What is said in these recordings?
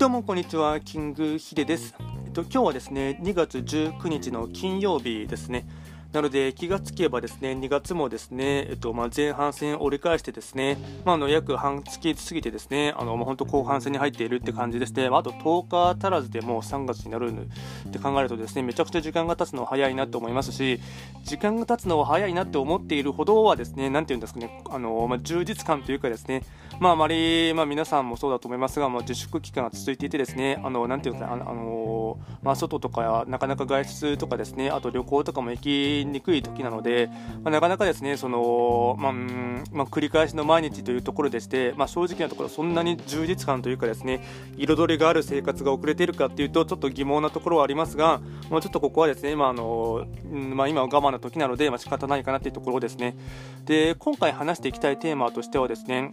どうもこんにちは、キングヒデです。えっと今日はですね、2月19日の金曜日ですね。なので気がつけばですね2月もですね、えっとまあ、前半戦折り返してですね、まあ、あの約半月過ぎてですねあの、まあ、本当後半戦に入っているって感じですね、まあ、あと10日足らずでもう3月になるって考えるとですねめちゃくちゃ時間が経つのは早いなと思いますし時間が経つのは早いなって思っているほどはですねなんていうんですかねあの、まあ、充実感というかですねまああまり、まあ、皆さんもそうだと思いますが、まあ、自粛期間が続いていてですねあのなんていうんですかあの、まあ、外とかなかなか外出とかですねあと旅行とかも行きにくい時なので、まあ、なかなかですねその、まあまあ、繰り返しの毎日というところでして、まあ、正直なところそんなに充実感というかですね彩りがある生活が遅れているかというとちょっと疑問なところはありますが、まあ、ちょっとここはですね、まああのまあ、今は我慢の時なので、まあ、仕方ないかなというところですね。で今回話していきたいテーマとしてはですね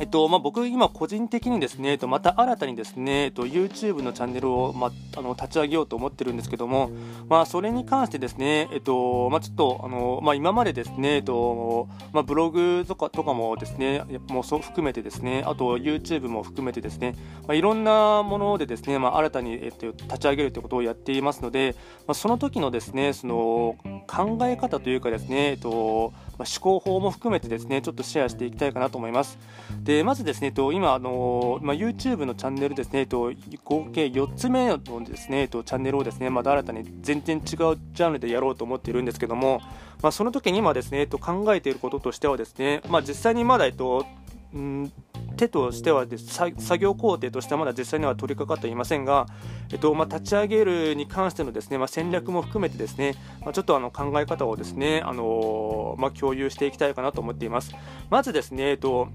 えっとまあ、僕、今、個人的にですね、えっと、また新たにですね、えっと、YouTube のチャンネルを、まあの立ち上げようと思ってるんですけども、まあ、それに関してですね、えっとまあ、ちょっとあの、まあ、今までですね、えっとまあ、ブログとかとかもですね、もうそう含めてですね、あと YouTube も含めてですね、まあ、いろんなものでですね、まあ、新たに、えっと、立ち上げるということをやっていますので、まあ、その時のですね、その考え方というかですね、えっとまあ、思考法も含めてですね、ちょっとシェアしていきたいかなと思います。ででまずですね、と今、あのまあ、YouTube のチャンネルですね、と合計4つ目のですね、とチャンネルをですね、まだ新たに全然違うジャンルでやろうと思っているんですけども、まあ、その時に今ですね、と考えていることとしてはですね、まあ、実際にまだ、えっと、ん手としては作業工程としてはまだ実際には取り掛かっていませんが、えっとまあ、立ち上げるに関してのですね、まあ、戦略も含めてですね、まあ、ちょっとあの考え方をですね、あのま、共有していきたいかなと思っています。まずですね、えっと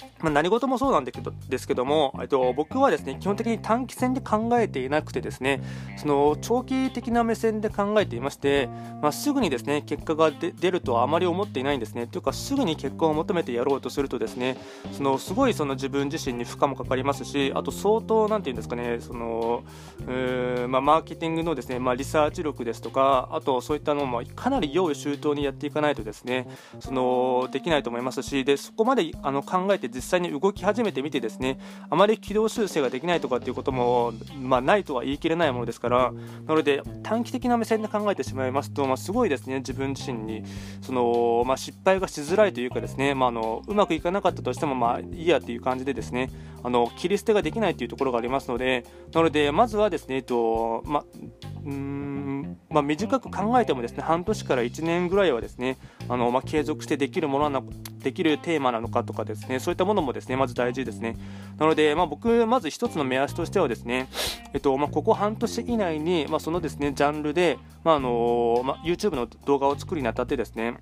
Bye. まあ、何事もそうなんだけどですけども、えっと、僕はですね基本的に短期戦で考えていなくてですねその長期的な目線で考えていまして、まあ、すぐにですね結果が出るとはあまり思っていないんですね。というかすぐに結果を求めてやろうとするとですねそのすごいその自分自身に負荷もかかりますしあと相当なんていうんですかねそのうまあ、マーケティングのですね、まあ、リサーチ力ですとかあとそういったのもかなり用意周到にやっていかないとですねそのできないと思いますしでそこまであの考えて実際に動き始めてみてですねあまり軌道修正ができないとかっていうことも、まあ、ないとは言い切れないものですからなので短期的な目線で考えてしまいますと、まあ、すごいですね自分自身に。その、まあ、失敗がしづらいというかですね、まあ、あのうまくいかなかったとしてもまあいいやっていう感じでですねあの切り捨てができないというところがありますのでなのでまずはですね、えっとまうんまあ、短く考えてもですね半年から1年ぐらいはですねあの、まあ、継続してできるものなできるテーマなのかとかですねそういったものもですねまず大事ですねなので、まあ、僕まず1つの目安としてはですね、えっとまあ、ここ半年以内に、まあ、そのですねジャンルで、まああのまあ、YouTube の動画を作るにあたってですね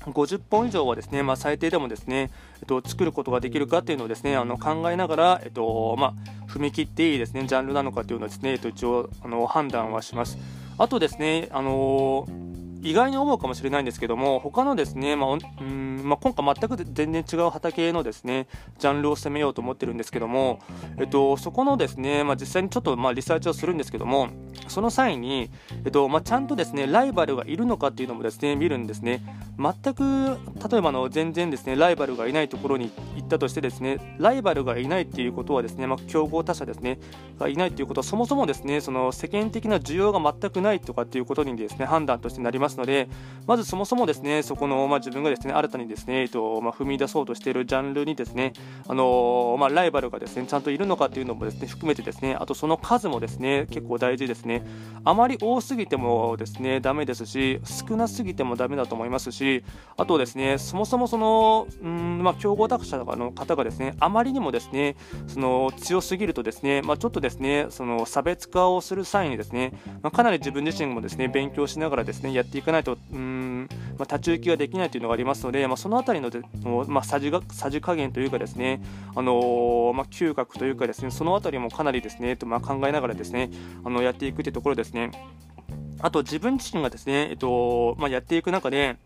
50本以上はですね、まあ、最低でもですね、えっと、作ることができるかっていうのをですねあの考えながら、えっとまあ、踏み切っていいですねジャンルなのかっていうのをですね、えっと、一応あの判断はします。あとですね、あのー意外に思うかもしれないんですけども他のですね、まあうんまあ、今回全く全然違う畑のですねジャンルを攻めようと思ってるんですけども、えっと、そこのですね、まあ、実際にちょっとまあリサーチをするんですけどもその際に、えっとまあ、ちゃんとですねライバルがいるのかっていうのもですね見るんですね。全く例えばの全然ですねライバルがいないところに行ったとしてですねライバルがいないっていうことはですね、まあ、競合他社ですねがいないっていうことはそもそもですねその世間的な需要が全くないとかっていうことにですね判断としてなりますので、まずそもそもですねそこの、まあ、自分がですね新たにですね、ですねえっとまあ、踏み出そうとしているジャンルにですね、あのまあ、ライバルがですねちゃんといるのかというのもですね含めてですねあとその数もですね結構大事ですね。あまり多すぎてもですねダメですし少なすぎてもダメだと思いますしあとですねそもそもそのうんまあ、競合他社の方がですねあまりにもですねその強すぎるとですね、まあ、ちょっとですねその差別化をする際にですね、まあ、かなり自分自身もですね勉強しながらですねやっていかないとうん、まあ、太刀打ちができないというのがありますので、まあ、その辺りのまあ、さじがさじ加減というかですね、あのー、まあ、嗅覚というかですねその辺りもかなりですね、とまあ、考えながらですねあのやっていくというところですね。あと自分自身がですね、えっとまあ、やっていく中で、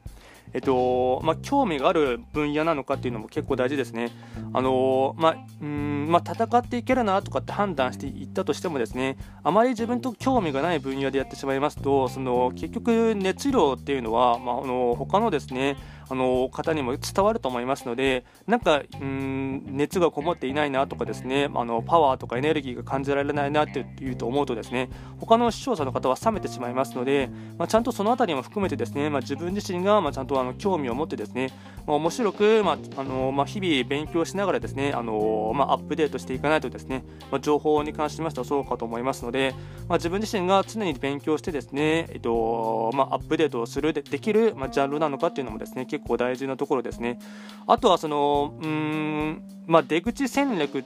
えっとまあ、興味がある分野なのかっていうのも結構大事ですね。あのまあうんまあ、戦っていけるなとかって判断していったとしてもですねあまり自分と興味がない分野でやってしまいますとその結局熱量っていうのは、まあ、あの他のですねあの方にも伝わると思いますのでなんかうん熱がこもっていないなとかですねあのパワーとかエネルギーが感じられないなっていうと思うとですね他の視聴者の方は冷めてしまいますので、まあ、ちゃんとその辺りも含めてですね、まあ、自分自身がまちゃんとあの興味を持ってですね、まあ、面白く、まあのま日々勉強しながらですねあの、まアップデートしていかないとですね、ま情報に関しましてはそうかと思いますので、ま自分自身が常に勉強してですね、えっとまアップデートをするでできる、まジャンルなのかっていうのもですね結構大事なところですね。あとはそのうーん、ま出口戦略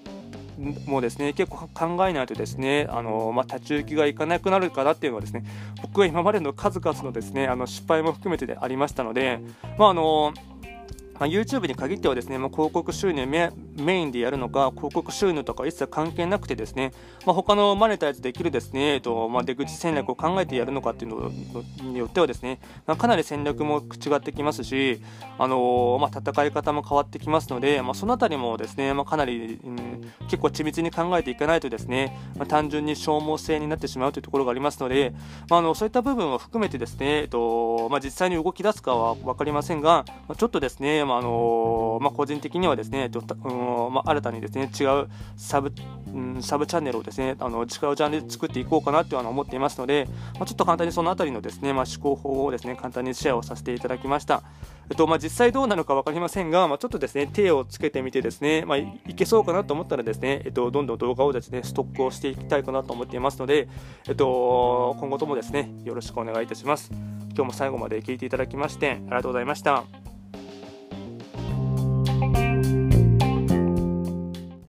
もですね結構考えないとですねあの、まあ、立ち行きがいかなくなるかなっていうのはですね僕は今までの数々のですねあの失敗も含めてでありましたので、まああの、YouTube に限ってはですね、まあ、広告収入メインでやるのか、広告収入とか一切関係なくてですね、まあ、他のマネタイズできるですね、えっとまあ、出口戦略を考えてやるのかっていうのによってはですね、まあ、かなり戦略も違ってきますし、あのー、まあ、戦い方も変わってきますので、まあ、そのあたりもですね、まあ、かなり、うん、結構緻密に考えていかないとですね、ま、単純に消耗性になってしまうというところがありますので、まあ、のそういった部分を含めてですね、えっとまあ、実際に動き出すかは分かりませんが、まあ、ちょっとですね、まああのまあ、個人的にはですね、うんまあ、新たにですね違うサブ,、うん、サブチャンネルをですねあの違うジャンルで作っていこうかなというのは思っていますので、まあ、ちょっと簡単にそのあたりのですね、まあ、思考法をですね簡単にシェアをさせていただきました。えっとまあ、実際どうなのか分かりませんが、まあ、ちょっとですね手をつけてみてですね、まあ、いけそうかなと思ったらですね、えっと、どんどん動画をですねストックをしていきたいかなと思っていますので、えっと、今後ともですねよろしくお願いいたします。今日も最後まで聞いていただきましてありがとうございました。